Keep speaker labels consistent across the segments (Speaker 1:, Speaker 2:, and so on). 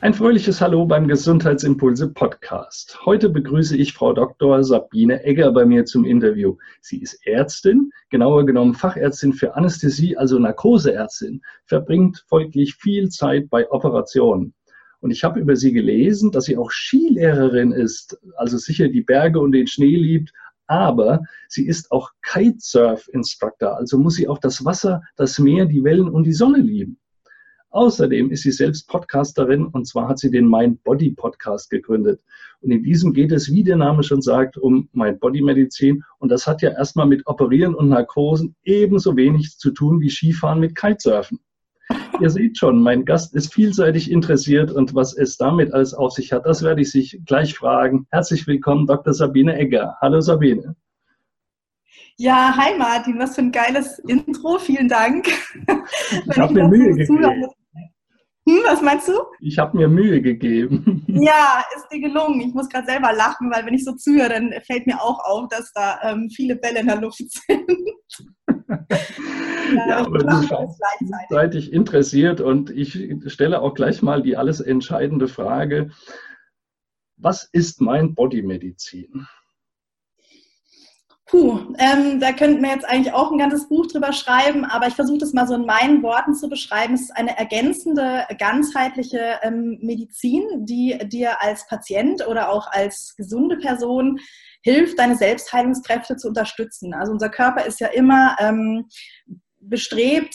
Speaker 1: Ein fröhliches Hallo beim Gesundheitsimpulse Podcast. Heute begrüße ich Frau Dr. Sabine Egger bei mir zum Interview. Sie ist Ärztin, genauer genommen Fachärztin für Anästhesie, also Narkoseärztin, verbringt folglich viel Zeit bei Operationen. Und ich habe über sie gelesen, dass sie auch Skilehrerin ist, also sicher die Berge und den Schnee liebt, aber sie ist auch Kitesurf-Instructor, also muss sie auch das Wasser, das Meer, die Wellen und die Sonne lieben. Außerdem ist sie selbst Podcasterin und zwar hat sie den Mind Body Podcast gegründet. Und in diesem geht es, wie der Name schon sagt, um Mind Body Medizin. Und das hat ja erstmal mit Operieren und Narkosen ebenso wenig zu tun wie Skifahren mit Kitesurfen. Ihr seht schon, mein Gast ist vielseitig interessiert und was es damit alles auf sich hat, das werde ich sich gleich fragen. Herzlich willkommen, Dr. Sabine Egger. Hallo Sabine.
Speaker 2: Ja, hi Martin, was für ein geiles Intro, vielen Dank.
Speaker 1: Ich habe mir Mühe gegeben.
Speaker 2: Hm, was meinst du?
Speaker 1: Ich habe mir Mühe gegeben.
Speaker 2: Ja, ist dir gelungen. Ich muss gerade selber lachen, weil wenn ich so zuhöre, dann fällt mir auch auf, dass da ähm, viele Bälle in der Luft sind.
Speaker 1: ja, aber du seid ich interessiert und ich stelle auch gleich mal die alles entscheidende Frage. Was ist mein Bodymedizin?
Speaker 2: Puh, ähm, da könnten wir jetzt eigentlich auch ein ganzes Buch drüber schreiben, aber ich versuche das mal so in meinen Worten zu beschreiben. Es ist eine ergänzende, ganzheitliche ähm, Medizin, die dir als Patient oder auch als gesunde Person hilft, deine Selbstheilungskräfte zu unterstützen. Also unser Körper ist ja immer ähm, bestrebt,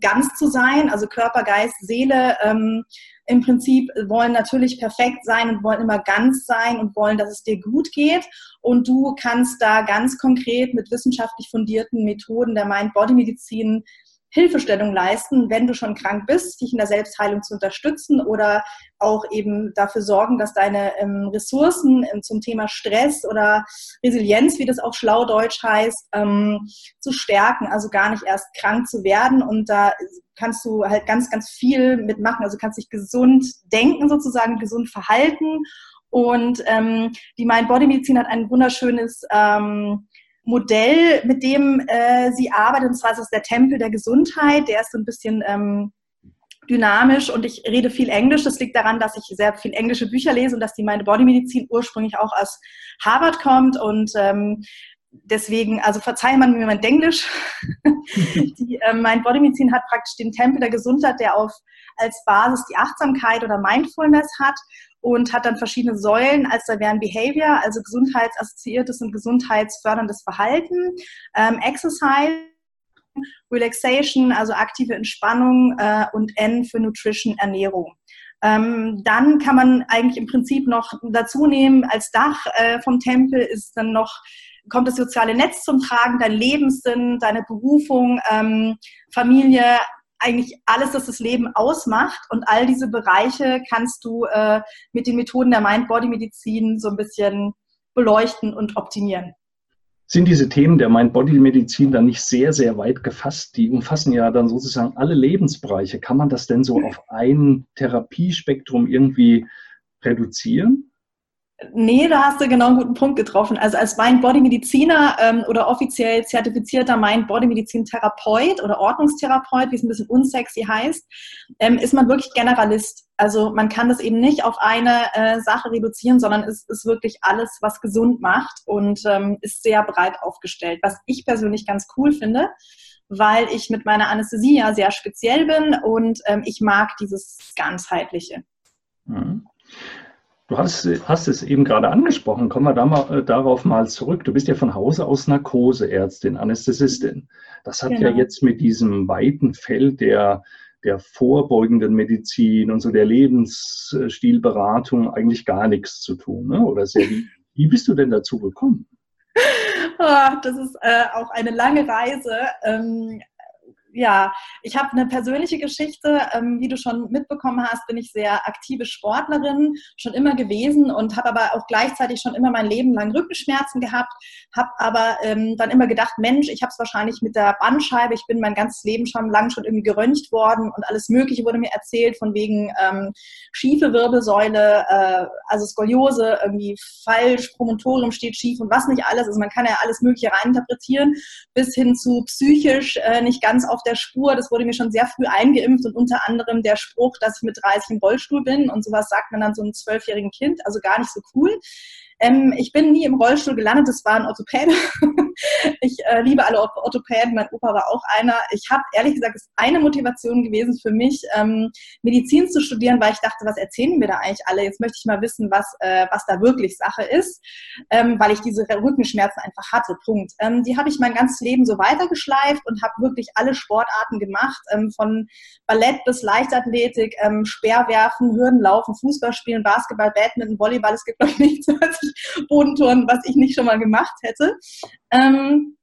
Speaker 2: ganz zu sein, also Körper, Geist, Seele. Ähm, im Prinzip wollen natürlich perfekt sein und wollen immer ganz sein und wollen, dass es dir gut geht. Und du kannst da ganz konkret mit wissenschaftlich fundierten Methoden der Mind-Body-Medizin Hilfestellung leisten, wenn du schon krank bist, dich in der Selbstheilung zu unterstützen oder auch eben dafür sorgen, dass deine ähm, Ressourcen ähm, zum Thema Stress oder Resilienz, wie das auch schlau Deutsch heißt, ähm, zu stärken, also gar nicht erst krank zu werden. Und da kannst du halt ganz, ganz viel mitmachen. Also kannst dich gesund denken sozusagen, gesund verhalten. Und ähm, die Mind-Body-Medizin hat ein wunderschönes ähm, Modell, mit dem äh, sie arbeitet, und zwar ist es der Tempel der Gesundheit. Der ist so ein bisschen ähm, dynamisch und ich rede viel Englisch. Das liegt daran, dass ich sehr viel englische Bücher lese und dass die meine Bodymedizin ursprünglich auch aus Harvard kommt und ähm, deswegen, also verzeihe man mir mein Englisch. die, äh, mein Bodymedizin hat praktisch den Tempel der Gesundheit, der auf als Basis die Achtsamkeit oder Mindfulness hat und hat dann verschiedene Säulen, als da wären Behavior, also gesundheitsassoziiertes und gesundheitsförderndes Verhalten, ähm, Exercise, Relaxation, also aktive Entspannung äh, und N für Nutrition, Ernährung. Ähm, dann kann man eigentlich im Prinzip noch dazu nehmen, als Dach äh, vom Tempel ist dann noch kommt das soziale Netz zum Tragen, dein Lebenssinn, deine Berufung, ähm, Familie, eigentlich alles, das das Leben ausmacht. Und all diese Bereiche kannst du äh, mit den Methoden der Mind-Body-Medizin so ein bisschen beleuchten und optimieren.
Speaker 1: Sind diese Themen der Mind-Body-Medizin dann nicht sehr, sehr weit gefasst? Die umfassen ja dann sozusagen alle Lebensbereiche. Kann man das denn so auf ein Therapiespektrum irgendwie reduzieren?
Speaker 2: Nee, da hast du genau einen guten Punkt getroffen. Also als Mind-Body-Mediziner ähm, oder offiziell zertifizierter Mind-Body-Medizin-Therapeut oder Ordnungstherapeut, wie es ein bisschen unsexy heißt, ähm, ist man wirklich Generalist. Also man kann das eben nicht auf eine äh, Sache reduzieren, sondern es ist wirklich alles, was gesund macht und ähm, ist sehr breit aufgestellt, was ich persönlich ganz cool finde weil ich mit meiner Anästhesie ja sehr speziell bin und ähm, ich mag dieses ganzheitliche.
Speaker 1: Mhm. Du hast, hast, es eben gerade angesprochen. Kommen wir da mal, äh, darauf mal zurück. Du bist ja von Hause aus Narkoseärztin, Anästhesistin. Das hat genau. ja jetzt mit diesem weiten Feld der, der vorbeugenden Medizin und so der Lebensstilberatung eigentlich gar nichts zu tun. Ne? Oder sehr, wie, wie bist du denn dazu gekommen?
Speaker 2: Oh, das ist äh, auch eine lange Reise. Ähm, ja, ich habe eine persönliche Geschichte. Ähm, wie du schon mitbekommen hast, bin ich sehr aktive Sportlerin, schon immer gewesen und habe aber auch gleichzeitig schon immer mein Leben lang Rückenschmerzen gehabt, habe aber ähm, dann immer gedacht, Mensch, ich habe es wahrscheinlich mit der Bandscheibe, ich bin mein ganzes Leben schon lang schon irgendwie geröntgt worden und alles Mögliche wurde mir erzählt von wegen ähm, schiefe Wirbelsäule, äh, also Skoliose, irgendwie falsch, Promontorium steht schief und was nicht alles. Also man kann ja alles Mögliche reininterpretieren, bis hin zu psychisch äh, nicht ganz auf der Spur. Das wurde mir schon sehr früh eingeimpft und unter anderem der Spruch, dass ich mit 30 im Rollstuhl bin und sowas sagt man dann so einem zwölfjährigen Kind, also gar nicht so cool. Ähm, ich bin nie im Rollstuhl gelandet, das war ein Orthopäde. ich äh, liebe alle Orthopäden, mein Opa war auch einer. Ich habe ehrlich gesagt, es ist eine Motivation gewesen für mich, ähm, Medizin zu studieren, weil ich dachte, was erzählen mir da eigentlich alle? Jetzt möchte ich mal wissen, was, äh, was da wirklich Sache ist, ähm, weil ich diese Rückenschmerzen einfach hatte. Punkt. Ähm, die habe ich mein ganzes Leben so weitergeschleift und habe wirklich alle Sportarten gemacht, ähm, von Ballett bis Leichtathletik, ähm, Speerwerfen, Hürdenlaufen, Fußball spielen, Basketball, Badminton, Volleyball. Es gibt noch nichts, was ich Bodentouren, was ich nicht schon mal gemacht hätte. Ähm,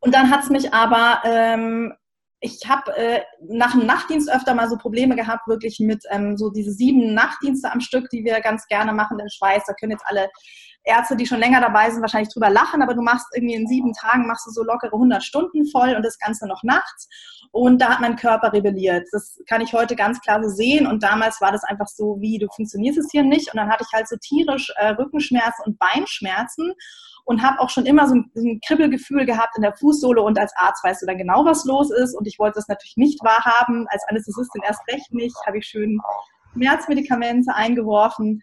Speaker 2: und dann hat es mich aber, ähm, ich habe äh, nach dem Nachtdienst öfter mal so Probleme gehabt, wirklich mit ähm, so diese sieben Nachtdienste am Stück, die wir ganz gerne machen in Schweiz. Da können jetzt alle Ärzte, die schon länger dabei sind, wahrscheinlich drüber lachen, aber du machst irgendwie in sieben Tagen, machst du so lockere 100 Stunden voll und das Ganze noch nachts. Und da hat mein Körper rebelliert. Das kann ich heute ganz klar so sehen. Und damals war das einfach so, wie du funktionierst es hier nicht. Und dann hatte ich halt so tierisch äh, Rückenschmerzen und Beinschmerzen und habe auch schon immer so ein, ein, Kribbelgefühl gehabt in der Fußsohle und als Arzt weißt du dann genau, was los ist und ich wollte das natürlich nicht wahrhaben, als Anästhesistin erst recht nicht, habe ich schön Schmerzmedikamente eingeworfen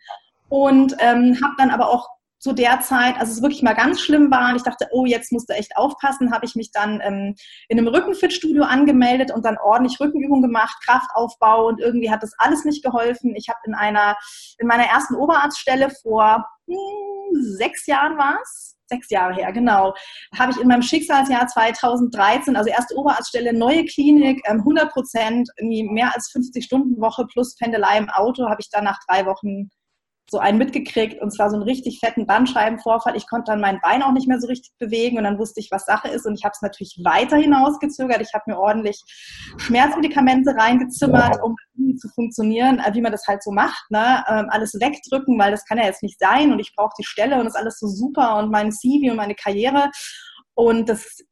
Speaker 2: und ähm, habe dann aber auch zu der Zeit, als es wirklich mal ganz schlimm war und ich dachte, oh, jetzt musst du echt aufpassen, habe ich mich dann ähm, in einem Rückenfitstudio angemeldet und dann ordentlich Rückenübungen gemacht, Kraftaufbau und irgendwie hat das alles nicht geholfen. Ich habe in einer, in meiner ersten Oberarztstelle vor hm, sechs Jahren war es, sechs Jahre her, genau, habe ich in meinem Schicksalsjahr 2013, also erste Oberarztstelle, neue Klinik, 100 ähm, Prozent, mehr als 50 Stunden Woche plus Pendelei im Auto, habe ich dann nach drei Wochen so einen mitgekriegt und zwar so einen richtig fetten Bandscheibenvorfall. Ich konnte dann mein Bein auch nicht mehr so richtig bewegen und dann wusste ich, was Sache ist und ich habe es natürlich weiter hinausgezögert. Ich habe mir ordentlich Schmerzmedikamente reingezimmert, um zu funktionieren, äh, wie man das halt so macht. Ne? Ähm, alles wegdrücken, weil das kann ja jetzt nicht sein und ich brauche die Stelle und das ist alles so super und mein CV und meine Karriere. Und das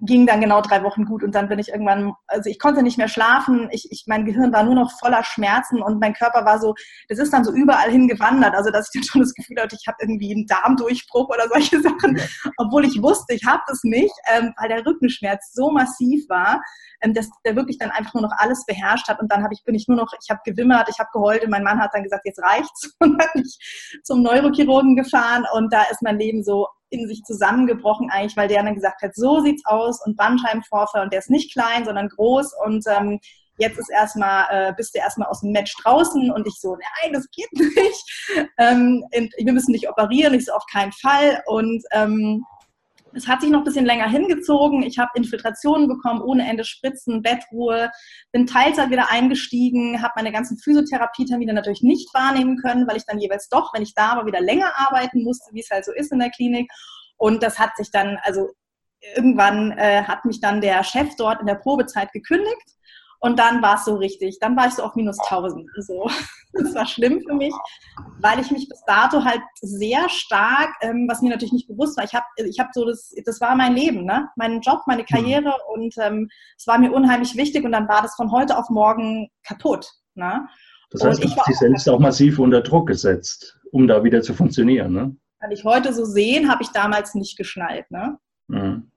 Speaker 2: ging dann genau drei Wochen gut und dann bin ich irgendwann, also ich konnte nicht mehr schlafen, ich, ich, mein Gehirn war nur noch voller Schmerzen und mein Körper war so, das ist dann so überall hingewandert, also dass ich dann schon das Gefühl hatte, ich habe irgendwie einen Darmdurchbruch oder solche Sachen, obwohl ich wusste, ich habe das nicht, ähm, weil der Rückenschmerz so massiv war, ähm, dass der wirklich dann einfach nur noch alles beherrscht hat. Und dann habe ich, bin ich nur noch, ich habe gewimmert, ich habe geheult und mein Mann hat dann gesagt, jetzt reicht's. Und hat mich zum Neurochirurgen gefahren und da ist mein Leben so in sich zusammengebrochen eigentlich, weil der dann gesagt hat, so sieht's aus und Bandscheibenvorfall und der ist nicht klein, sondern groß und ähm, jetzt ist erstmal, äh, bist du erstmal aus dem Match draußen und ich so, nein, das geht nicht. Ähm, wir müssen dich operieren, ich so auf keinen Fall und ähm, es hat sich noch ein bisschen länger hingezogen. Ich habe Infiltrationen bekommen, ohne Ende Spritzen, Bettruhe, bin Teilzeit wieder eingestiegen, habe meine ganzen Physiotherapietermine natürlich nicht wahrnehmen können, weil ich dann jeweils doch, wenn ich da war, wieder länger arbeiten musste, wie es halt so ist in der Klinik. Und das hat sich dann, also irgendwann äh, hat mich dann der Chef dort in der Probezeit gekündigt und dann war es so richtig. Dann war ich so auf minus 1000. Also das war schlimm für mich, weil ich mich bis dato halt sehr stark, ähm, was mir natürlich nicht bewusst war, ich habe ich hab so, das, das war mein Leben, ne? mein Job, meine mhm. Karriere und ähm, es war mir unheimlich wichtig und dann war das von heute auf morgen kaputt. Ne?
Speaker 1: Das heißt, du hast dich selbst auch massiv unter Druck gesetzt, um da wieder zu funktionieren. Ne?
Speaker 2: Kann ich heute so sehen, habe ich damals nicht geschnallt. Ne? Mhm.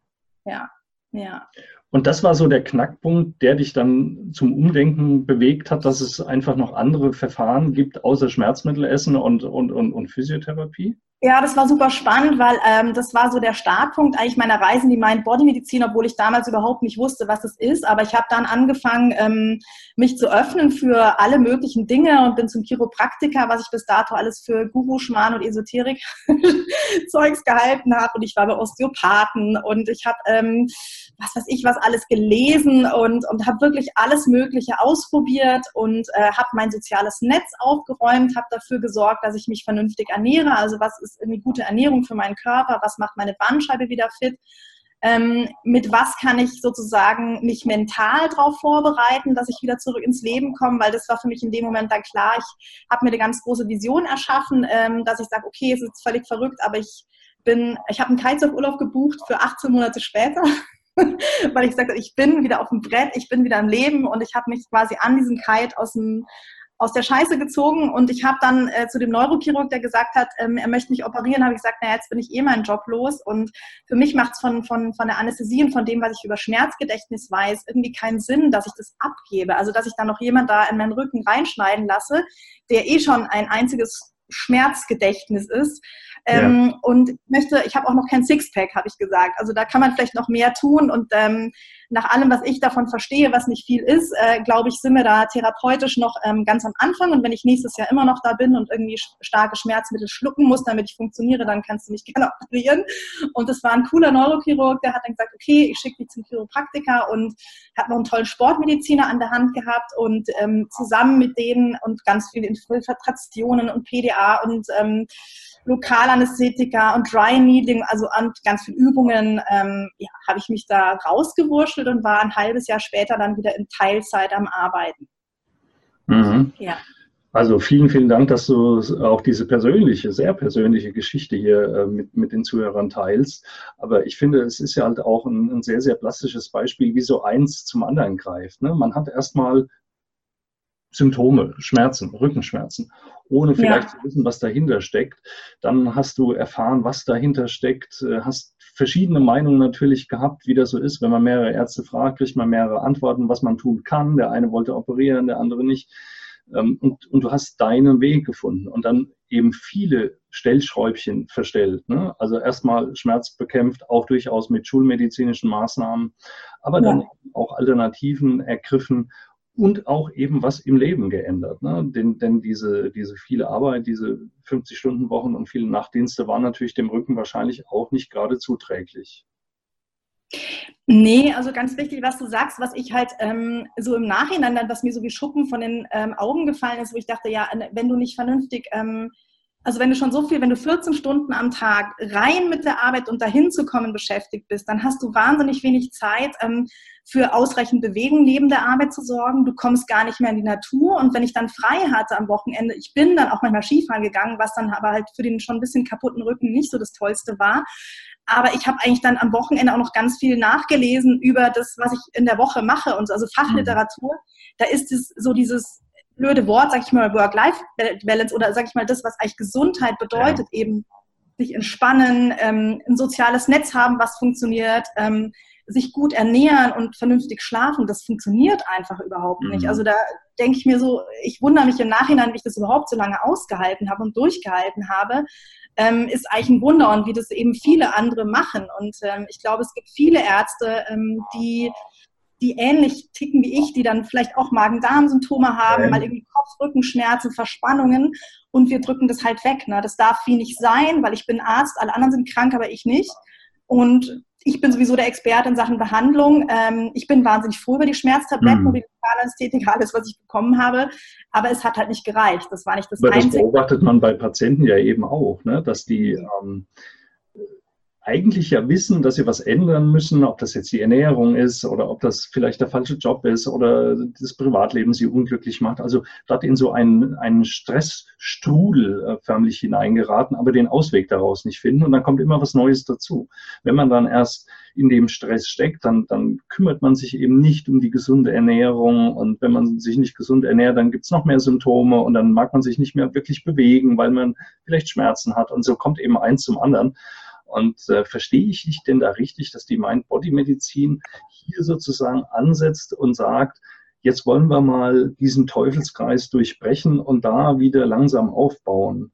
Speaker 2: Ja, ja.
Speaker 1: Und das war so der Knackpunkt, der dich dann zum Umdenken bewegt hat, dass es einfach noch andere Verfahren gibt, außer Schmerzmittel essen und, und, und, und Physiotherapie?
Speaker 2: Ja, das war super spannend, weil ähm, das war so der Startpunkt eigentlich meiner Reisen, die Mind-Body-Medizin, obwohl ich damals überhaupt nicht wusste, was es ist. Aber ich habe dann angefangen, ähm, mich zu öffnen für alle möglichen Dinge und bin zum Chiropraktiker, was ich bis dato alles für Guru, Schmarrn und Esoterik-Zeugs gehalten habe. Und ich war bei Osteopathen und ich habe, ähm, was weiß ich, was alles gelesen und, und habe wirklich alles Mögliche ausprobiert und äh, habe mein soziales Netz aufgeräumt, habe dafür gesorgt, dass ich mich vernünftig ernähre. Also was ist irgendwie gute Ernährung für meinen Körper, was macht meine Bandscheibe wieder fit. ähm, mit was kann ich sozusagen mich mental darauf vorbereiten, dass ich wieder zurück ins Leben komme, weil das war für mich in dem Moment dann klar. Ich habe mir eine ganz große Vision erschaffen, ähm, dass ich sage, okay, es ist völlig verrückt, aber ich bin, ich habe einen Kitesurf-Urlaub gebucht für 18 Monate später. weil ich gesagt habe, ich bin wieder auf dem Brett, ich bin wieder im Leben und ich habe mich quasi an diesen Kite aus dem aus der Scheiße gezogen und ich habe dann äh, zu dem Neurochirurg, der gesagt hat, ähm, er möchte mich operieren, habe ich gesagt, naja, jetzt bin ich eh meinen Job los und für mich macht es von, von, von der Anästhesie und von dem, was ich über Schmerzgedächtnis weiß, irgendwie keinen Sinn, dass ich das abgebe. Also, dass ich dann noch jemand da in meinen Rücken reinschneiden lasse, der eh schon ein einziges Schmerzgedächtnis ist. Ähm, ja. Und möchte, ich habe auch noch kein Sixpack, habe ich gesagt. Also da kann man vielleicht noch mehr tun. Und ähm, nach allem, was ich davon verstehe, was nicht viel ist, äh, glaube ich, sind wir da therapeutisch noch ähm, ganz am Anfang. Und wenn ich nächstes Jahr immer noch da bin und irgendwie starke Schmerzmittel schlucken muss, damit ich funktioniere, dann kannst du mich gerne operieren. Und das war ein cooler Neurochirurg, der hat dann gesagt, okay, ich schicke dich zum Chiropraktiker und hat noch einen tollen Sportmediziner an der Hand gehabt und ähm, zusammen mit denen und ganz viele Infiltrationen und PDA und ähm, Lokalanästhetika und Dry Needling, also an ganz viele Übungen, ähm, ja, habe ich mich da rausgewurschtelt und war ein halbes Jahr später dann wieder in Teilzeit am Arbeiten.
Speaker 1: Mhm. Ja. Also vielen, vielen Dank, dass du auch diese persönliche, sehr persönliche Geschichte hier äh, mit, mit den Zuhörern teilst. Aber ich finde, es ist ja halt auch ein, ein sehr, sehr plastisches Beispiel, wie so eins zum anderen greift. Ne? Man hat erstmal Symptome, Schmerzen, Rückenschmerzen, ohne vielleicht ja. zu wissen, was dahinter steckt. Dann hast du erfahren, was dahinter steckt, äh, hast verschiedene Meinungen natürlich gehabt, wie das so ist. Wenn man mehrere Ärzte fragt, kriegt man mehrere Antworten, was man tun kann. Der eine wollte operieren, der andere nicht. Ähm, und, und du hast deinen Weg gefunden und dann eben viele Stellschräubchen verstellt. Ne? Also erstmal Schmerz bekämpft, auch durchaus mit schulmedizinischen Maßnahmen, aber dann auch Alternativen ergriffen und auch eben was im Leben geändert. Ne? Denn, denn diese, diese viele Arbeit, diese 50-Stunden-Wochen und viele Nachtdienste waren natürlich dem Rücken wahrscheinlich auch nicht gerade zuträglich.
Speaker 2: Nee, also ganz wichtig, was du sagst, was ich halt ähm, so im Nachhinein dann, was mir so wie Schuppen von den ähm, Augen gefallen ist, wo ich dachte, ja, wenn du nicht vernünftig ähm, also wenn du schon so viel, wenn du 14 Stunden am Tag rein mit der Arbeit und dahin zu kommen beschäftigt bist, dann hast du wahnsinnig wenig Zeit ähm, für ausreichend Bewegung neben der Arbeit zu sorgen. Du kommst gar nicht mehr in die Natur. Und wenn ich dann frei hatte am Wochenende, ich bin dann auch manchmal Skifahren gegangen, was dann aber halt für den schon ein bisschen kaputten Rücken nicht so das Tollste war. Aber ich habe eigentlich dann am Wochenende auch noch ganz viel nachgelesen über das, was ich in der Woche mache und so, also Fachliteratur. Da ist es so dieses blöde Wort, sag ich mal, Work-Life-Balance oder sag ich mal das, was eigentlich Gesundheit bedeutet, ja. eben sich entspannen, ähm, ein soziales Netz haben, was funktioniert, ähm, sich gut ernähren und vernünftig schlafen, das funktioniert einfach überhaupt nicht. Mhm. Also da denke ich mir so, ich wundere mich im Nachhinein, wie ich das überhaupt so lange ausgehalten habe und durchgehalten habe, ähm, ist eigentlich ein Wunder und wie das eben viele andere machen. Und ähm, ich glaube, es gibt viele Ärzte, ähm, die die ähnlich ticken wie ich, die dann vielleicht auch Magen-Darm-Symptome haben, ja. mal irgendwie Kopf, Rückenschmerzen, Verspannungen und wir drücken das halt weg. Ne? Das darf wie nicht sein, weil ich bin Arzt, alle anderen sind krank, aber ich nicht. Und ich bin sowieso der Experte in Sachen Behandlung. Ähm, ich bin wahnsinnig froh über die Schmerztabletten mhm. und die Lokalanästhetik, alles, was ich bekommen habe. Aber es hat halt nicht gereicht. Das war nicht das aber Einzige.
Speaker 1: Das beobachtet man bei Patienten ja eben auch, ne? dass die ähm, eigentlich ja wissen, dass sie was ändern müssen, ob das jetzt die Ernährung ist oder ob das vielleicht der falsche Job ist oder das Privatleben sie unglücklich macht. Also dort in so einen, einen Stressstrudel äh, förmlich hineingeraten, aber den Ausweg daraus nicht finden und dann kommt immer was Neues dazu. Wenn man dann erst in dem Stress steckt, dann, dann kümmert man sich eben nicht um die gesunde Ernährung und wenn man sich nicht gesund ernährt, dann gibt es noch mehr Symptome und dann mag man sich nicht mehr wirklich bewegen, weil man vielleicht Schmerzen hat und so kommt eben eins zum anderen. Und äh, verstehe ich dich denn da richtig, dass die Mind-Body-Medizin hier sozusagen ansetzt und sagt, jetzt wollen wir mal diesen Teufelskreis durchbrechen und da wieder langsam aufbauen?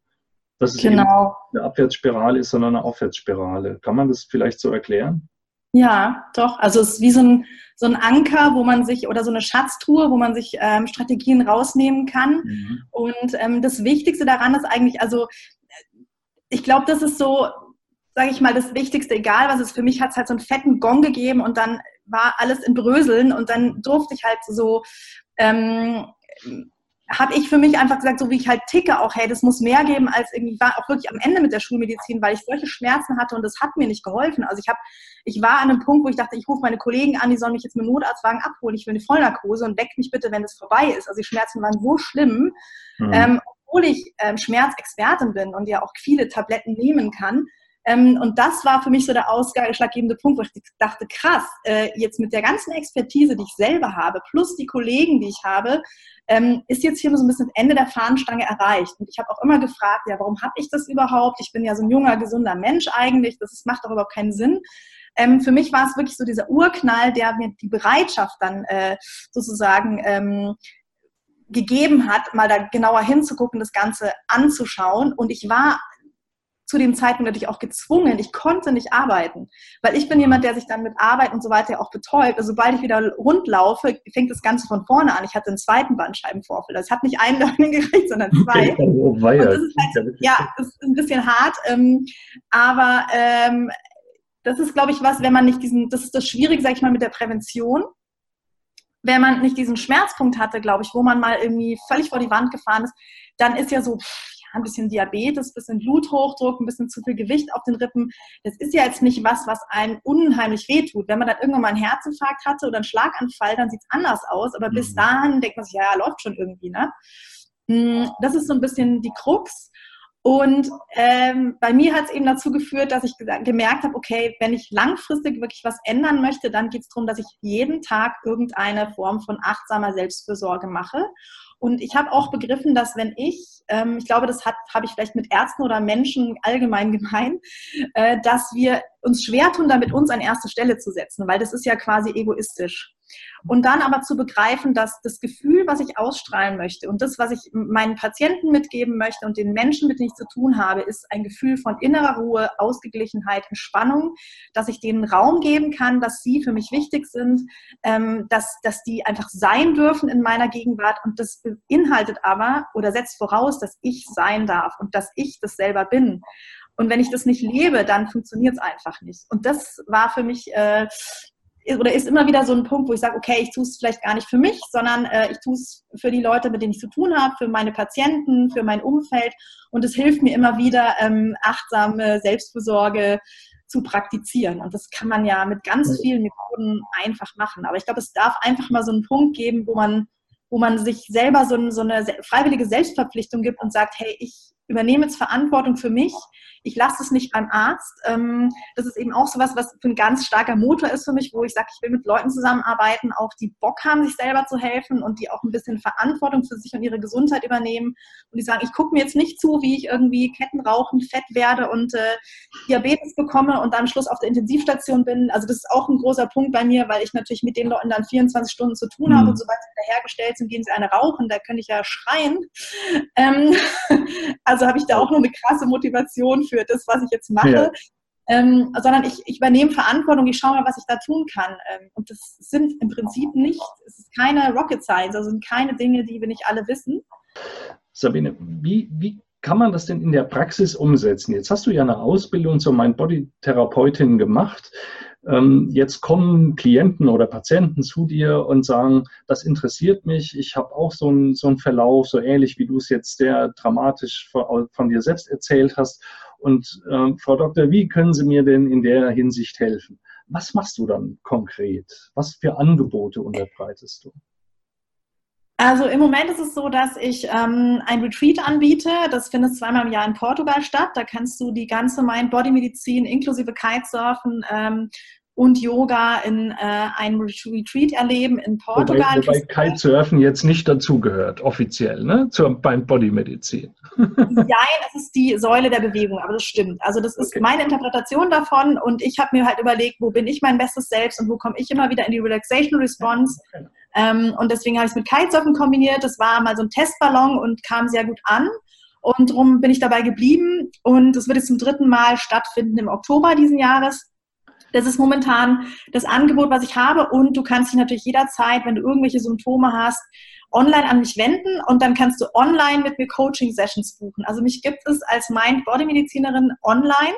Speaker 1: Dass es genau. eine Abwärtsspirale ist, sondern eine Aufwärtsspirale. Kann man das vielleicht so erklären?
Speaker 2: Ja, doch. Also es ist wie so ein, so ein Anker, wo man sich, oder so eine Schatztruhe, wo man sich ähm, Strategien rausnehmen kann. Mhm. Und ähm, das Wichtigste daran ist eigentlich, also ich glaube, das ist so sage ich mal, das Wichtigste, egal was es für mich hat, es halt so einen fetten Gong gegeben und dann war alles in Bröseln und dann durfte ich halt so ähm, habe ich für mich einfach gesagt, so wie ich halt ticke, auch, hey, das muss mehr geben als irgendwie, ich war auch wirklich am Ende mit der Schulmedizin, weil ich solche Schmerzen hatte und das hat mir nicht geholfen. Also ich habe, ich war an einem Punkt, wo ich dachte, ich rufe meine Kollegen an, die sollen mich jetzt mit dem Notarztwagen abholen, ich will eine Vollnarkose und weckt mich bitte, wenn es vorbei ist. Also die Schmerzen waren so schlimm, mhm. ähm, obwohl ich ähm, Schmerzexpertin bin und ja auch viele Tabletten nehmen kann, ähm, und das war für mich so der ausschlaggebende Punkt, wo ich dachte, krass, äh, jetzt mit der ganzen Expertise, die ich selber habe, plus die Kollegen, die ich habe, ähm, ist jetzt hier so ein bisschen das Ende der Fahnenstange erreicht. Und ich habe auch immer gefragt, ja, warum habe ich das überhaupt? Ich bin ja so ein junger, gesunder Mensch eigentlich, das macht doch überhaupt keinen Sinn. Ähm, für mich war es wirklich so dieser Urknall, der mir die Bereitschaft dann äh, sozusagen ähm, gegeben hat, mal da genauer hinzugucken, das Ganze anzuschauen. Und ich war zu dem Zeitpunkt natürlich auch gezwungen. Ich konnte nicht arbeiten, weil ich bin jemand, der sich dann mit Arbeit und so weiter auch betäubt. Also sobald ich wieder rund laufe, fängt das Ganze von vorne an. Ich hatte einen zweiten Bandscheibenvorfall. Das hat nicht einen Learning gekriegt, sondern zwei. Okay. Oh, weia. Das ist halt, ja, das ist ein bisschen hart, ähm, aber ähm, das ist, glaube ich, was, wenn man nicht diesen, das ist das Schwierige, sage ich mal, mit der Prävention. Wenn man nicht diesen Schmerzpunkt hatte, glaube ich, wo man mal irgendwie völlig vor die Wand gefahren ist, dann ist ja so, pff, ein bisschen Diabetes, ein bisschen Bluthochdruck, ein bisschen zu viel Gewicht auf den Rippen. Das ist ja jetzt nicht was, was einem unheimlich wehtut. Wenn man dann irgendwann mal einen Herzinfarkt hatte oder einen Schlaganfall, dann sieht es anders aus. Aber bis mhm. dahin denkt man sich, ja, ja, läuft schon irgendwie. Ne? Hm, das ist so ein bisschen die Krux. Und ähm, bei mir hat es eben dazu geführt, dass ich gemerkt habe, okay, wenn ich langfristig wirklich was ändern möchte, dann geht es darum, dass ich jeden Tag irgendeine Form von achtsamer Selbstfürsorge mache. Und ich habe auch begriffen, dass wenn ich, ähm, ich glaube, das habe ich vielleicht mit Ärzten oder Menschen allgemein gemein, äh, dass wir uns schwer tun, damit uns an erste Stelle zu setzen, weil das ist ja quasi egoistisch. Und dann aber zu begreifen, dass das Gefühl, was ich ausstrahlen möchte und das, was ich meinen Patienten mitgeben möchte und den Menschen, mit denen ich zu tun habe, ist ein Gefühl von innerer Ruhe, Ausgeglichenheit, Entspannung, dass ich denen Raum geben kann, dass sie für mich wichtig sind, ähm, dass, dass die einfach sein dürfen in meiner Gegenwart. Und das beinhaltet aber oder setzt voraus, dass ich sein darf und dass ich das selber bin. Und wenn ich das nicht lebe, dann funktioniert es einfach nicht. Und das war für mich äh, oder ist immer wieder so ein Punkt, wo ich sage, okay, ich tue es vielleicht gar nicht für mich, sondern äh, ich tue es für die Leute, mit denen ich zu tun habe, für meine Patienten, für mein Umfeld. Und es hilft mir immer wieder, ähm, achtsame Selbstfürsorge zu praktizieren. Und das kann man ja mit ganz vielen Methoden einfach machen. Aber ich glaube, es darf einfach mal so einen Punkt geben, wo man, wo man sich selber so, so eine freiwillige Selbstverpflichtung gibt und sagt, hey, ich übernehme jetzt Verantwortung für mich. Ich lasse es nicht beim Arzt. Ähm, das ist eben auch so was, was für ein ganz starker Motor ist für mich, wo ich sage, ich will mit Leuten zusammenarbeiten, auch die Bock haben, sich selber zu helfen und die auch ein bisschen Verantwortung für sich und ihre Gesundheit übernehmen. Und die sagen, ich gucke mir jetzt nicht zu, wie ich irgendwie Ketten rauchen, fett werde und äh, Diabetes bekomme und dann am Schluss auf der Intensivstation bin. Also das ist auch ein großer Punkt bei mir, weil ich natürlich mit den Leuten dann 24 Stunden zu tun mhm. habe und sobald sie wiederhergestellt sind, gehen sie eine rauchen, da könnte ich ja schreien. Ähm, Also habe ich da auch noch eine krasse Motivation für das, was ich jetzt mache. Ja. Ähm, sondern ich, ich übernehme Verantwortung, ich schaue mal, was ich da tun kann. Ähm, und das sind im Prinzip nicht, es ist keine Rocket Science, also sind keine Dinge, die wir nicht alle wissen.
Speaker 1: Sabine, wie, wie kann man das denn in der Praxis umsetzen? Jetzt hast du ja eine Ausbildung zur Mind-Body-Therapeutin gemacht. Ähm, jetzt kommen Klienten oder Patienten zu dir und sagen, das interessiert mich, ich habe auch so einen so Verlauf, so ähnlich wie du es jetzt sehr dramatisch von, von dir selbst erzählt hast. Und äh, Frau Doktor, wie können Sie mir denn in der Hinsicht helfen? Was machst du dann konkret? Was für Angebote unterbreitest du?
Speaker 2: Also im Moment ist es so, dass ich ähm, ein Retreat anbiete. Das findet zweimal im Jahr in Portugal statt. Da kannst du die ganze Mind-Body-Medizin inklusive Kitesurfen ähm, und Yoga in äh, einem Retreat erleben in Portugal.
Speaker 1: Wobei, wobei Kitesurfen jetzt nicht dazugehört, offiziell, ne? Zur Mind-Body-Medizin.
Speaker 2: Nein, es ist die Säule der Bewegung, aber das stimmt. Also das ist okay. meine Interpretation davon und ich habe mir halt überlegt, wo bin ich mein bestes Selbst und wo komme ich immer wieder in die Relaxation Response. Okay. Ähm, und deswegen habe ich es mit Kitesurfen kombiniert. Das war mal so ein Testballon und kam sehr gut an. Und darum bin ich dabei geblieben. Und es wird jetzt zum dritten Mal stattfinden im Oktober diesen Jahres. Das ist momentan das Angebot, was ich habe. Und du kannst dich natürlich jederzeit, wenn du irgendwelche Symptome hast, online an mich wenden und dann kannst du online mit mir Coaching-Sessions buchen. Also mich gibt es als Mind-Body-Medizinerin online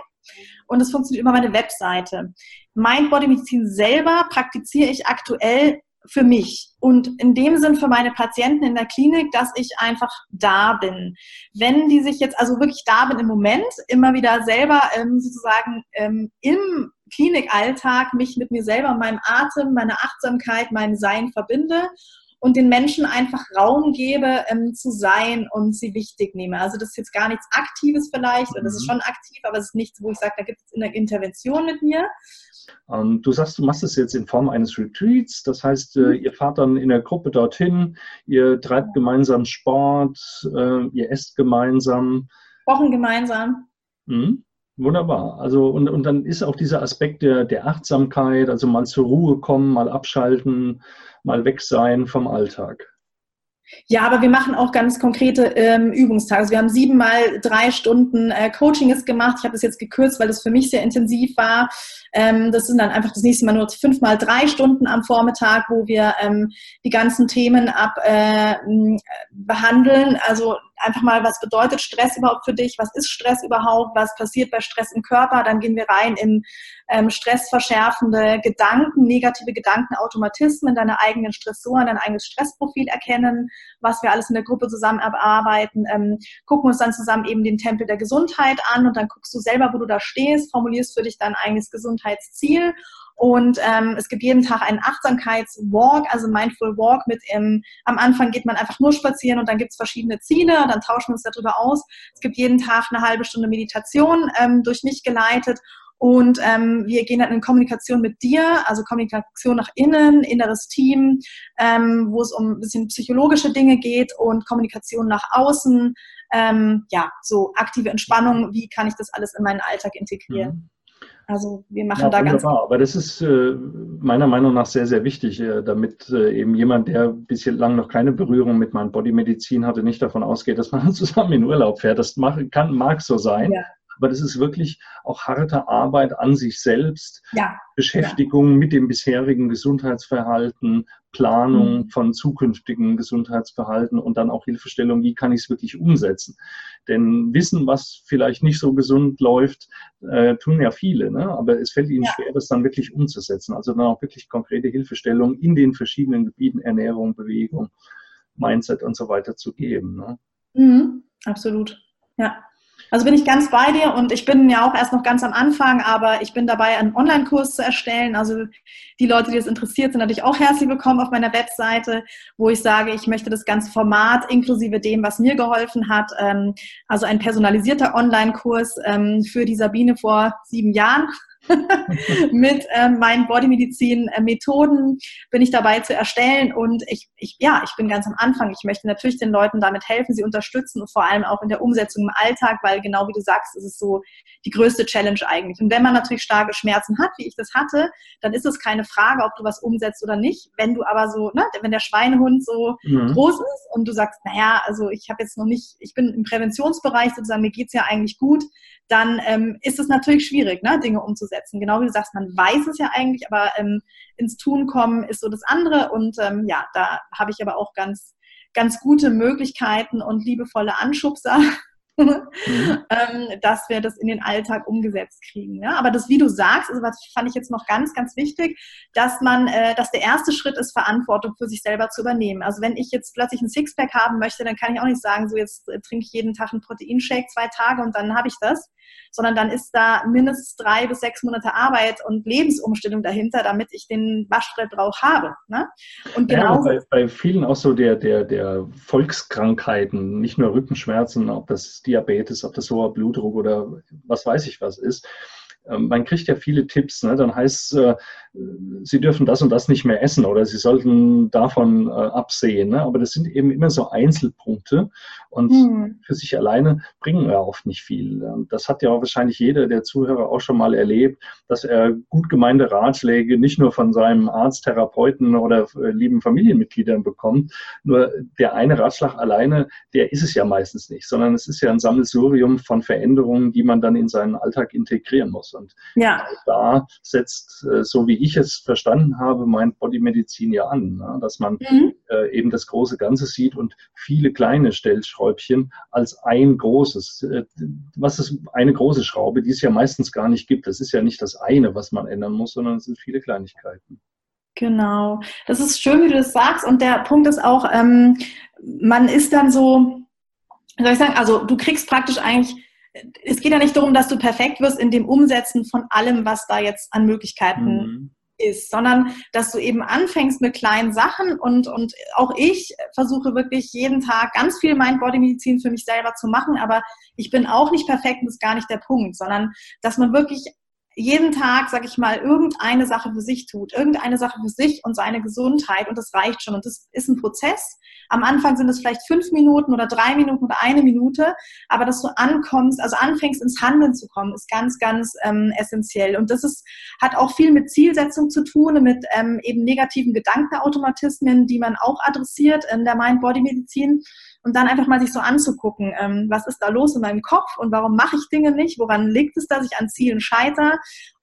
Speaker 2: und es funktioniert über meine Webseite. Mind-Body-Medizin selber praktiziere ich aktuell für mich und in dem Sinn für meine Patienten in der Klinik, dass ich einfach da bin. Wenn die sich jetzt also wirklich da bin im Moment, immer wieder selber ähm, sozusagen ähm, im Klinikalltag mich mit mir selber, meinem Atem, meiner Achtsamkeit, meinem Sein verbinde und den Menschen einfach Raum gebe, ähm, zu sein und sie wichtig nehme. Also das ist jetzt gar nichts Aktives vielleicht, oder das ist mhm. schon aktiv, aber es ist nichts, wo ich sage, da gibt es eine Intervention mit mir.
Speaker 1: Ähm, du sagst, du machst es jetzt in Form eines Retreats, das heißt, äh, mhm. ihr fahrt dann in der Gruppe dorthin, ihr treibt gemeinsam Sport, äh, ihr esst gemeinsam.
Speaker 2: Kochen gemeinsam.
Speaker 1: Mhm. Wunderbar. Also und, und dann ist auch dieser Aspekt der, der Achtsamkeit, also mal zur Ruhe kommen, mal abschalten, mal weg sein vom Alltag.
Speaker 2: Ja, aber wir machen auch ganz konkrete ähm, Übungstage. Also wir haben siebenmal drei Stunden äh, Coaching gemacht. Ich habe das jetzt gekürzt, weil das für mich sehr intensiv war. Ähm, das sind dann einfach das nächste Mal nur fünfmal drei Stunden am Vormittag, wo wir ähm, die ganzen Themen ab äh, behandeln. Also einfach mal, was bedeutet Stress überhaupt für dich? Was ist Stress überhaupt? Was passiert bei Stress im Körper? Dann gehen wir rein in ähm, stressverschärfende Gedanken, negative Gedanken, Automatismen, deine eigenen Stressoren, dein eigenes Stressprofil erkennen, was wir alles in der Gruppe zusammen erarbeiten, ähm, gucken uns dann zusammen eben den Tempel der Gesundheit an und dann guckst du selber, wo du da stehst, formulierst für dich dein eigenes Gesundheitsziel und ähm, es gibt jeden Tag einen Achtsamkeitswalk, also Mindful Walk mit im, am Anfang geht man einfach nur spazieren und dann gibt es verschiedene Ziele, dann tauschen wir uns darüber aus. Es gibt jeden Tag eine halbe Stunde Meditation ähm, durch mich geleitet und ähm, wir gehen dann in Kommunikation mit dir, also Kommunikation nach innen, inneres Team, ähm, wo es um ein bisschen psychologische Dinge geht und Kommunikation nach außen. Ähm, ja, so aktive Entspannung, wie kann ich das alles in meinen Alltag integrieren? Also wir machen ja, da wunderbar. ganz.
Speaker 1: Aber das ist äh, meiner Meinung nach sehr, sehr wichtig, äh, damit äh, eben jemand, der bislang noch keine Berührung mit meinem Bodymedizin hatte, nicht davon ausgeht, dass man zusammen in Urlaub fährt. Das mag, kann, mag so sein. Ja aber das ist wirklich auch harte Arbeit an sich selbst, ja. Beschäftigung ja. mit dem bisherigen Gesundheitsverhalten, Planung mhm. von zukünftigen Gesundheitsverhalten und dann auch Hilfestellung, wie kann ich es wirklich umsetzen. Denn Wissen, was vielleicht nicht so gesund läuft, äh, tun ja viele, ne? aber es fällt ihnen ja. schwer, das dann wirklich umzusetzen. Also dann auch wirklich konkrete Hilfestellung in den verschiedenen Gebieten Ernährung, Bewegung, Mindset und so weiter zu geben. Ne?
Speaker 2: Mhm. Absolut. Ja. Also bin ich ganz bei dir und ich bin ja auch erst noch ganz am Anfang, aber ich bin dabei, einen Online-Kurs zu erstellen. Also die Leute, die es interessiert, sind natürlich auch herzlich willkommen auf meiner Webseite, wo ich sage, ich möchte das ganze Format inklusive dem, was mir geholfen hat, ähm, also ein personalisierter Online-Kurs ähm, für die Sabine vor sieben Jahren mit ähm, meinen Bodymedizin-Methoden bin ich dabei zu erstellen und ich, ich, ja, ich bin ganz am Anfang. Ich möchte natürlich den Leuten damit helfen, sie unterstützen und vor allem auch in der Umsetzung im Alltag, weil genau wie du sagst, ist es so die größte Challenge eigentlich. Und wenn man natürlich starke Schmerzen hat, wie ich das hatte, dann ist es keine Frage, ob du was umsetzt oder nicht. Wenn du aber so, ne, wenn der Schweinehund so mhm. groß ist und du sagst, naja, also ich habe jetzt noch nicht, ich bin im Präventionsbereich sozusagen, mir geht's ja eigentlich gut, dann ähm, ist es natürlich schwierig, ne, Dinge umzusetzen. Genau wie du sagst, man weiß es ja eigentlich, aber ähm, ins Tun kommen ist so das andere. Und ähm, ja, da habe ich aber auch ganz, ganz gute Möglichkeiten und liebevolle Anschubser, mhm. ähm, dass wir das in den Alltag umgesetzt kriegen. Ja? Aber das, wie du sagst, also was fand ich jetzt noch ganz, ganz wichtig, dass man, äh, dass der erste Schritt ist, Verantwortung für sich selber zu übernehmen. Also wenn ich jetzt plötzlich ein Sixpack haben möchte, dann kann ich auch nicht sagen, so jetzt äh, trinke ich jeden Tag einen Proteinshake zwei Tage und dann habe ich das, sondern dann ist da mindestens drei bis sechs Monate Arbeit und Lebensumstellung dahinter, damit ich den Waschbrettbrauch habe. Ne?
Speaker 1: Und genau ja, bei, bei, vielen auch so der, der, der Volkskrankheiten, nicht nur Rückenschmerzen, ob das Diabetes, ob das hoher Blutdruck oder was weiß ich was ist, man kriegt ja viele Tipps. Ne? Dann heißt es, äh, Sie dürfen das und das nicht mehr essen oder Sie sollten davon äh, absehen. Ne? Aber das sind eben immer so Einzelpunkte und hm. für sich alleine bringen wir oft nicht viel. Das hat ja auch wahrscheinlich jeder der Zuhörer auch schon mal erlebt, dass er gut gemeinte Ratschläge nicht nur von seinem Arzt, Therapeuten oder äh, lieben Familienmitgliedern bekommt. Nur der eine Ratschlag alleine, der ist es ja meistens nicht, sondern es ist ja ein Sammelsurium von Veränderungen, die man dann in seinen Alltag integrieren muss. Und ja. da setzt, äh, so wie ich es verstanden habe, mein Bodymedizin ja an, ne? dass man mhm. Äh, eben das große Ganze sieht und viele kleine Stellschräubchen als ein großes. Äh, was ist eine große Schraube, die es ja meistens gar nicht gibt? Das ist ja nicht das eine, was man ändern muss, sondern es sind viele Kleinigkeiten.
Speaker 2: Genau. Das ist schön, wie du das sagst. Und der Punkt ist auch, ähm, man ist dann so, soll ich sagen, also du kriegst praktisch eigentlich, es geht ja nicht darum, dass du perfekt wirst in dem Umsetzen von allem, was da jetzt an Möglichkeiten mhm. ist, sondern dass du eben anfängst mit kleinen Sachen und, und auch ich versuche wirklich jeden Tag ganz viel Mind-Body-Medizin für mich selber zu machen, aber ich bin auch nicht perfekt und das ist gar nicht der Punkt, sondern dass man wirklich jeden Tag, sag ich mal, irgendeine Sache für sich tut, irgendeine Sache für sich und seine Gesundheit und das reicht schon. Und das ist ein Prozess. Am Anfang sind es vielleicht fünf Minuten oder drei Minuten oder eine Minute, aber dass du ankommst, also anfängst ins Handeln zu kommen, ist ganz, ganz ähm, essentiell. Und das ist, hat auch viel mit Zielsetzung zu tun, mit ähm, eben negativen Gedankenautomatismen, die man auch adressiert in der Mind-Body-Medizin und dann einfach mal sich so anzugucken, ähm, was ist da los in meinem Kopf und warum mache ich Dinge nicht, woran liegt es, dass ich an Zielen scheitere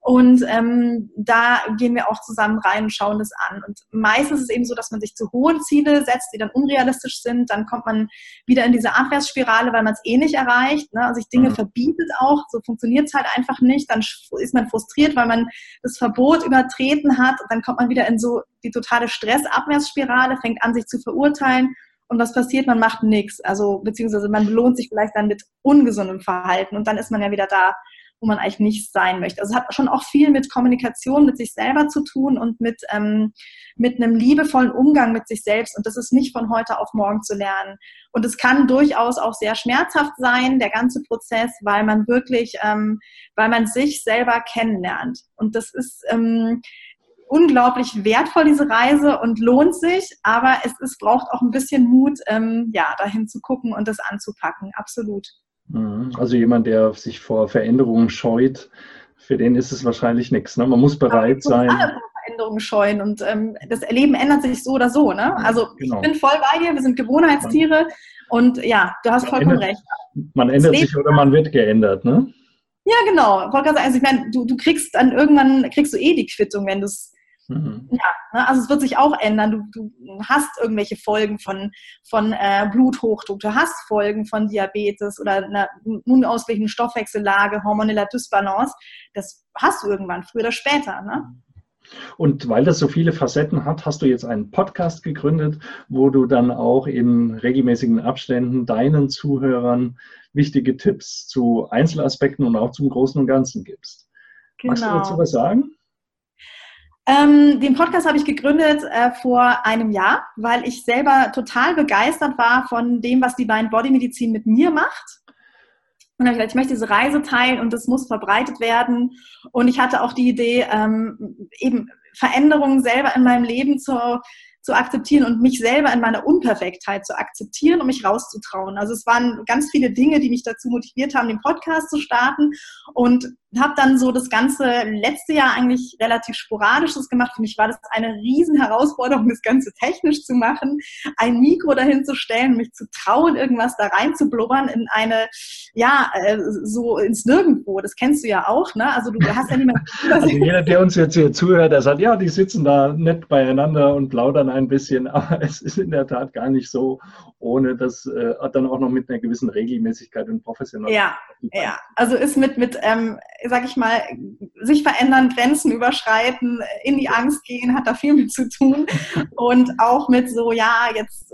Speaker 2: und ähm, da gehen wir auch zusammen rein und schauen das an. Und meistens ist es eben so, dass man sich zu hohe Ziele setzt, die dann unrealistisch sind. Dann kommt man wieder in diese Abwärtsspirale, weil man es eh nicht erreicht. Ne? Sich Dinge mhm. verbietet auch. So funktioniert es halt einfach nicht. Dann ist man frustriert, weil man das Verbot übertreten hat. Dann kommt man wieder in so die totale Stressabwärtsspirale, fängt an, sich zu verurteilen und was passiert? Man macht nichts. Also, beziehungsweise man belohnt sich vielleicht dann mit ungesundem Verhalten und dann ist man ja wieder da, wo man eigentlich nicht sein möchte. Also es hat schon auch viel mit Kommunikation mit sich selber zu tun und mit, ähm, mit einem liebevollen Umgang mit sich selbst. Und das ist nicht von heute auf morgen zu lernen. Und es kann durchaus auch sehr schmerzhaft sein, der ganze Prozess, weil man wirklich, ähm, weil man sich selber kennenlernt. Und das ist, ähm, unglaublich wertvoll, diese Reise, und lohnt sich, aber es ist, braucht auch ein bisschen Mut, ähm, ja, dahin zu gucken und das anzupacken, absolut.
Speaker 1: Mhm. Also jemand, der sich vor Veränderungen scheut, für den ist es wahrscheinlich nichts. Ne? Man muss bereit ja, sein. Alle
Speaker 2: Veränderungen scheuen und ähm, das Leben ändert sich so oder so. Ne? Also genau. ich bin voll bei dir, wir sind Gewohnheitstiere und ja, du hast vollkommen
Speaker 1: ändert,
Speaker 2: recht.
Speaker 1: Man ändert sich oder man wird geändert, ne?
Speaker 2: Ja, genau. Also ich meine, du, du kriegst dann irgendwann, kriegst du eh die Quittung, wenn du es Mhm. Ja, ne, also es wird sich auch ändern. Du, du hast irgendwelche Folgen von, von äh, Bluthochdruck, du hast Folgen von Diabetes oder einer unausgleichenden Stoffwechsellage, hormoneller Dysbalance. Das hast du irgendwann, früher oder später. Ne?
Speaker 1: Und weil das so viele Facetten hat, hast du jetzt einen Podcast gegründet, wo du dann auch in regelmäßigen Abständen deinen Zuhörern wichtige Tipps zu Einzelaspekten und auch zum Großen und Ganzen gibst. Genau. Magst du dazu genau. was sagen?
Speaker 2: Ähm, den Podcast habe ich gegründet äh, vor einem Jahr, weil ich selber total begeistert war von dem, was die Mind Body Medizin mit mir macht. Und habe ich gesagt, ich möchte diese Reise teilen und das muss verbreitet werden. Und ich hatte auch die Idee, ähm, eben Veränderungen selber in meinem Leben zu zu akzeptieren und mich selber in meiner Unperfektheit zu akzeptieren und mich rauszutrauen. Also es waren ganz viele Dinge, die mich dazu motiviert haben, den Podcast zu starten und habe dann so das ganze letzte Jahr eigentlich relativ sporadisch das gemacht. Für mich war das eine riesen Herausforderung, das Ganze technisch zu machen, ein Mikro dahin zu stellen, mich zu trauen, irgendwas da rein zu blubbern in eine, ja, äh, so ins Nirgendwo. Das kennst du ja auch, ne? Also du hast ja niemanden.
Speaker 1: Also jeder, der uns jetzt hier zuhört, der sagt, ja, die sitzen da nett beieinander und plaudern ein bisschen, aber es ist in der Tat gar nicht so, ohne das äh, dann auch noch mit einer gewissen Regelmäßigkeit und Professionalität.
Speaker 2: Ja, ja, also ist mit, mit ähm, sag ich mal, sich verändern, Grenzen überschreiten, in die Angst gehen, hat da viel mit zu tun. Und auch mit so, ja, jetzt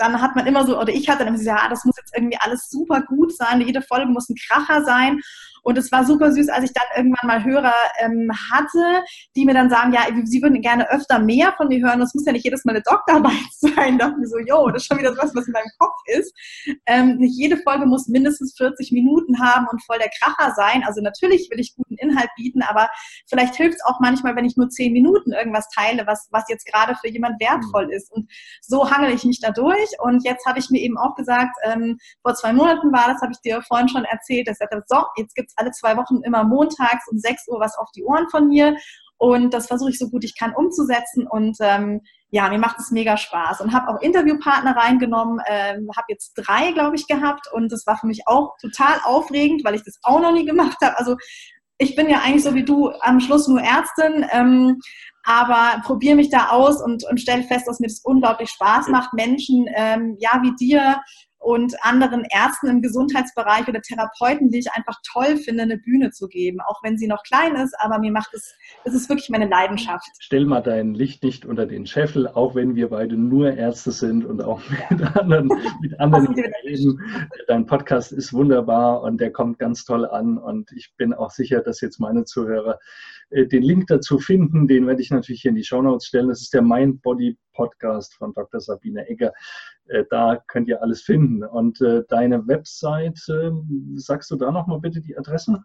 Speaker 2: dann hat man immer so, oder ich hatte dann immer so, ja, das muss jetzt irgendwie alles super gut sein, jede Folge muss ein Kracher sein. Und es war super süß, als ich dann irgendwann mal Hörer ähm, hatte, die mir dann sagen, ja, sie würden gerne öfter mehr von mir hören. Das muss ja nicht jedes Mal eine Doktorarbeit sein. Da dachte ich so, jo, das ist schon wieder was, was in meinem Kopf ist. Ähm, nicht jede Folge muss mindestens 40 Minuten haben und voll der Kracher sein. Also natürlich will ich guten Inhalt bieten, aber vielleicht hilft es auch manchmal, wenn ich nur 10 Minuten irgendwas teile, was, was jetzt gerade für jemand wertvoll mhm. ist. Und so hangel ich mich da durch. Und jetzt habe ich mir eben auch gesagt, ähm, vor zwei Monaten war das, habe ich dir vorhin schon erzählt, dass ich dachte, so, jetzt gibt es alle zwei Wochen immer montags um 6 Uhr was auf die Ohren von mir. Und das versuche ich so gut ich kann umzusetzen. Und ähm, ja, mir macht es mega Spaß. Und habe auch Interviewpartner reingenommen, ähm, habe jetzt drei, glaube ich, gehabt. Und das war für mich auch total aufregend, weil ich das auch noch nie gemacht habe. Also ich bin ja eigentlich so wie du am Schluss nur Ärztin. Ähm, aber probiere mich da aus und, und stelle fest, dass mir das unglaublich Spaß macht, Menschen ähm, ja wie dir und anderen Ärzten im Gesundheitsbereich oder Therapeuten, die ich einfach toll finde, eine Bühne zu geben, auch wenn sie noch klein ist, aber mir macht es, es ist wirklich meine Leidenschaft.
Speaker 1: Stell mal dein Licht nicht unter den Scheffel, auch wenn wir beide nur Ärzte sind und auch mit anderen, mit anderen reden. Dein Podcast ist wunderbar und der kommt ganz toll an und ich bin auch sicher, dass jetzt meine Zuhörer den Link dazu finden, den werde ich natürlich hier in die Show Notes stellen. Das ist der Mind Body Podcast von Dr. Sabine Egger. Äh, da könnt ihr alles finden. Und äh, deine Website, sagst du da nochmal bitte die Adresse?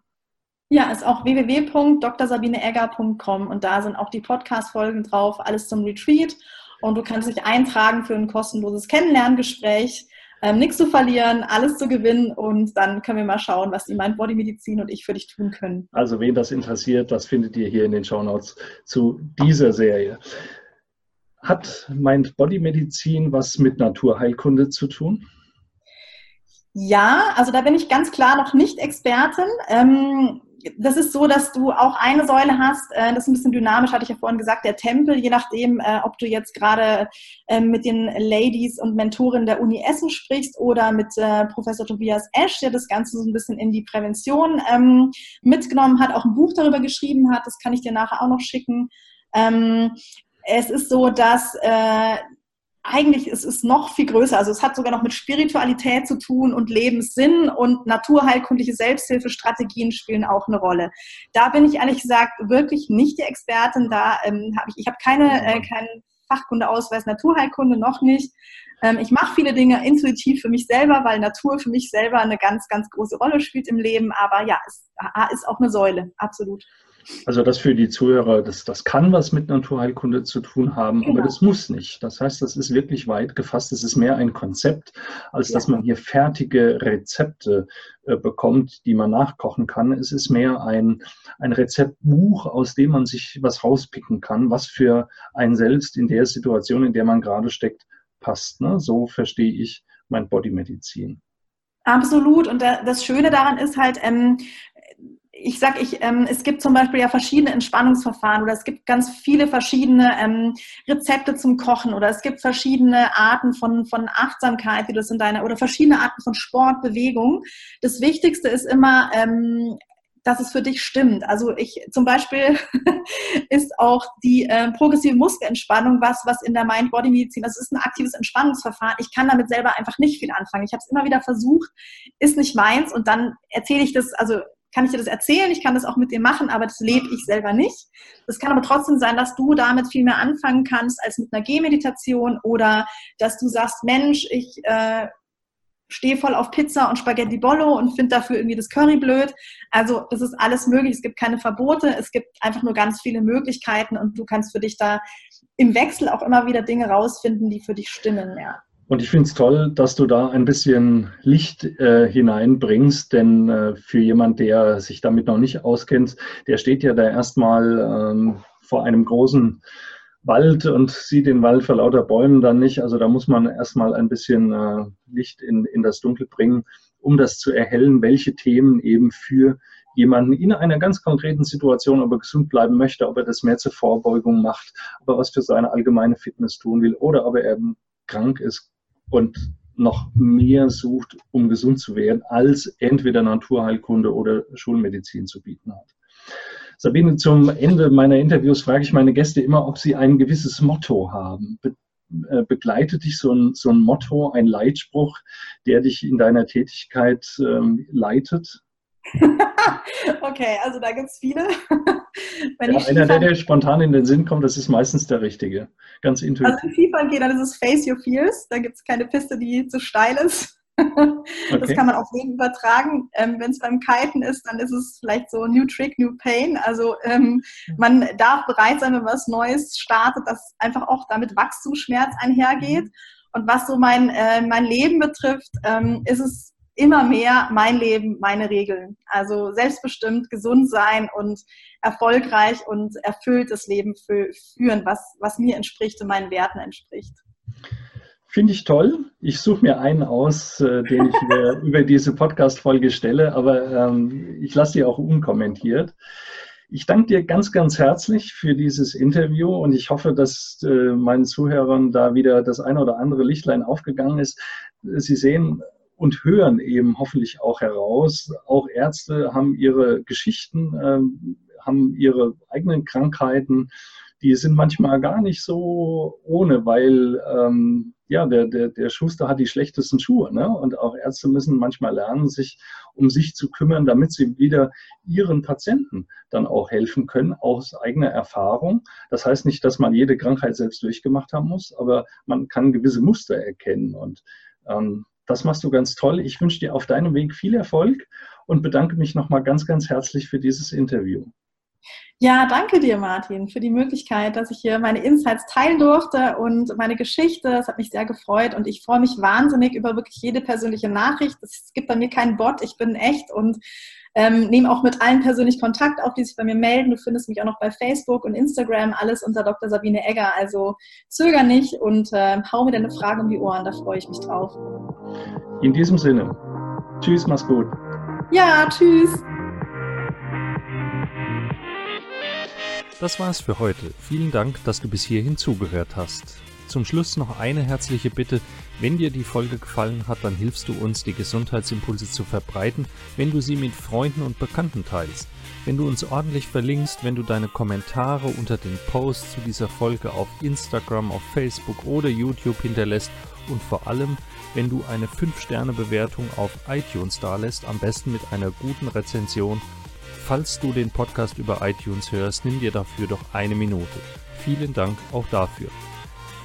Speaker 2: Ja, ist auch www.drsabineegger.com und da sind auch die Podcast-Folgen drauf, alles zum Retreat. Und du kannst dich eintragen für ein kostenloses Kennenlerngespräch ähm, nichts zu verlieren, alles zu gewinnen und dann können wir mal schauen, was die Mind Body Medizin und ich für dich tun können.
Speaker 1: Also wen das interessiert, das findet ihr hier in den Show Notes zu dieser Serie. Hat Mind Body Medizin was mit Naturheilkunde zu tun?
Speaker 2: Ja, also da bin ich ganz klar noch nicht Expertin. Ähm, das ist so, dass du auch eine Säule hast, äh, das ist ein bisschen dynamisch, hatte ich ja vorhin gesagt, der Tempel, je nachdem, äh, ob du jetzt gerade äh, mit den Ladies und Mentoren der Uni Essen sprichst oder mit Professor Tobias Esch, der das Ganze so ein bisschen in die Prävention ähm, mitgenommen hat, auch ein Buch darüber geschrieben hat, das kann ich dir nachher auch noch schicken. Ähm, es ist so, dass äh, eigentlich ist es noch viel größer. Also es hat sogar noch mit Spiritualität zu tun und Lebenssinn und naturheilkundliche Selbsthilfestrategien spielen auch eine Rolle. Da bin ich ehrlich gesagt wirklich nicht die Expertin. Da ähm, habe ich, ich habe keine, äh, keinen Fachkundeausweis Naturheilkunde noch nicht. Ähm, ich mache viele Dinge intuitiv für mich selber, weil Natur für mich selber eine ganz, ganz große Rolle spielt im Leben. Aber ja, es ist auch eine Säule, absolut.
Speaker 1: Also das für die Zuhörer, das, das kann was mit Naturheilkunde zu tun haben, genau. aber das muss nicht. Das heißt, das ist wirklich weit gefasst. Es ist mehr ein Konzept, als ja. dass man hier fertige Rezepte äh, bekommt, die man nachkochen kann. Es ist mehr ein, ein Rezeptbuch, aus dem man sich was rauspicken kann, was für einen selbst in der Situation, in der man gerade steckt, passt. Ne? So verstehe ich mein Bodymedizin.
Speaker 2: Absolut. Und das Schöne daran ist halt, ähm, ich sag, ich, ähm, es gibt zum Beispiel ja verschiedene Entspannungsverfahren oder es gibt ganz viele verschiedene ähm, Rezepte zum Kochen oder es gibt verschiedene Arten von, von Achtsamkeit, die das in deiner, oder verschiedene Arten von Sport, Bewegung. Das Wichtigste ist immer, ähm, dass es für dich stimmt. Also ich zum Beispiel ist auch die äh, progressive Muskelentspannung was, was in der Mind-Body-Medizin, das ist ein aktives Entspannungsverfahren. Ich kann damit selber einfach nicht viel anfangen. Ich habe es immer wieder versucht, ist nicht meins und dann erzähle ich das, also kann ich dir das erzählen, ich kann das auch mit dir machen, aber das lebe ich selber nicht. Es kann aber trotzdem sein, dass du damit viel mehr anfangen kannst als mit einer Gehmeditation oder dass du sagst, Mensch, ich äh, stehe voll auf Pizza und Spaghetti Bollo und finde dafür irgendwie das Curry blöd. Also das ist alles möglich. Es gibt keine Verbote, es gibt einfach nur ganz viele Möglichkeiten und du kannst für dich da im Wechsel auch immer wieder Dinge rausfinden, die für dich stimmen. Ja.
Speaker 1: Und ich finde es toll, dass du da ein bisschen Licht äh, hineinbringst, denn äh, für jemand, der sich damit noch nicht auskennt, der steht ja da erstmal ähm, vor einem großen Wald und sieht den Wald vor lauter Bäumen dann nicht. Also da muss man erstmal ein bisschen äh, Licht in, in das Dunkel bringen, um das zu erhellen, welche Themen eben für jemanden in einer ganz konkreten Situation aber gesund bleiben möchte, ob er das mehr zur Vorbeugung macht, ob er was für seine allgemeine Fitness tun will oder ob er eben krank ist, und noch mehr sucht, um gesund zu werden, als entweder Naturheilkunde oder Schulmedizin zu bieten hat. Sabine, zum Ende meiner Interviews frage ich meine Gäste immer, ob sie ein gewisses Motto haben. Be äh, begleitet dich so ein, so ein Motto, ein Leitspruch, der dich in deiner Tätigkeit ähm, leitet?
Speaker 2: okay, also da gibt es viele.
Speaker 1: ja, einer, der dir spontan in den Sinn kommt, das ist meistens der richtige. Ganz intuitiv. Also
Speaker 2: Skifahren geht, dann ist es Face Your Fears. Da gibt es keine Piste, die zu steil ist. Das okay. kann man auf jeden übertragen. Ähm, Wenn es beim Kiten ist, dann ist es vielleicht so New Trick, New Pain. Also ähm, man darf bereit sein, wenn was Neues startet, dass einfach auch damit Wachstumsschmerz einhergeht. Mhm. Und was so mein, äh, mein Leben betrifft, ähm, ist es immer mehr mein Leben, meine Regeln. Also selbstbestimmt, gesund sein und erfolgreich und erfülltes Leben führen, was, was mir entspricht und meinen Werten entspricht.
Speaker 1: Finde ich toll. Ich suche mir einen aus, äh, den ich mir über diese Podcast-Folge stelle, aber ähm, ich lasse sie auch unkommentiert. Ich danke dir ganz, ganz herzlich für dieses Interview und ich hoffe, dass äh, meinen Zuhörern da wieder das eine oder andere Lichtlein aufgegangen ist. Sie sehen, und hören eben hoffentlich auch heraus. Auch Ärzte haben ihre Geschichten, ähm, haben ihre eigenen Krankheiten. Die sind manchmal gar nicht so ohne, weil ähm, ja, der, der, der Schuster hat die schlechtesten Schuhe. Ne? Und auch Ärzte müssen manchmal lernen, sich um sich zu kümmern, damit sie wieder ihren Patienten dann auch helfen können, aus eigener Erfahrung. Das heißt nicht, dass man jede Krankheit selbst durchgemacht haben muss, aber man kann gewisse Muster erkennen. Und ähm, das machst du ganz toll. Ich wünsche dir auf deinem Weg viel Erfolg und bedanke mich nochmal ganz, ganz herzlich für dieses Interview.
Speaker 2: Ja, danke dir, Martin, für die Möglichkeit, dass ich hier meine Insights teilen durfte und meine Geschichte. Es hat mich sehr gefreut und ich freue mich wahnsinnig über wirklich jede persönliche Nachricht. Es gibt bei mir keinen Bot, ich bin echt und ähm, nehme auch mit allen persönlich Kontakt auf, die sich bei mir melden. Du findest mich auch noch bei Facebook und Instagram, alles unter Dr. Sabine Egger. Also zöger nicht und äh, hau mir deine Frage um die Ohren, da freue ich mich drauf.
Speaker 1: In diesem Sinne, tschüss, mach's gut.
Speaker 2: Ja, tschüss.
Speaker 3: Das war's für heute. Vielen Dank, dass du bis hierhin zugehört hast. Zum Schluss noch eine herzliche Bitte. Wenn dir die Folge gefallen hat, dann hilfst du uns, die Gesundheitsimpulse zu verbreiten, wenn du sie mit Freunden und Bekannten teilst. Wenn du uns ordentlich verlinkst, wenn du deine Kommentare unter den Posts zu dieser Folge auf Instagram, auf Facebook oder YouTube hinterlässt und vor allem, wenn du eine 5-Sterne-Bewertung auf iTunes dalässt, am besten mit einer guten Rezension Falls du den Podcast über iTunes hörst, nimm dir dafür doch eine Minute. Vielen Dank auch dafür.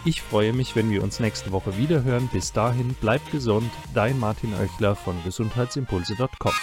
Speaker 3: Ich freue mich, wenn wir uns nächste Woche wieder hören. Bis dahin, bleib gesund, dein Martin Oechler von gesundheitsimpulse.com.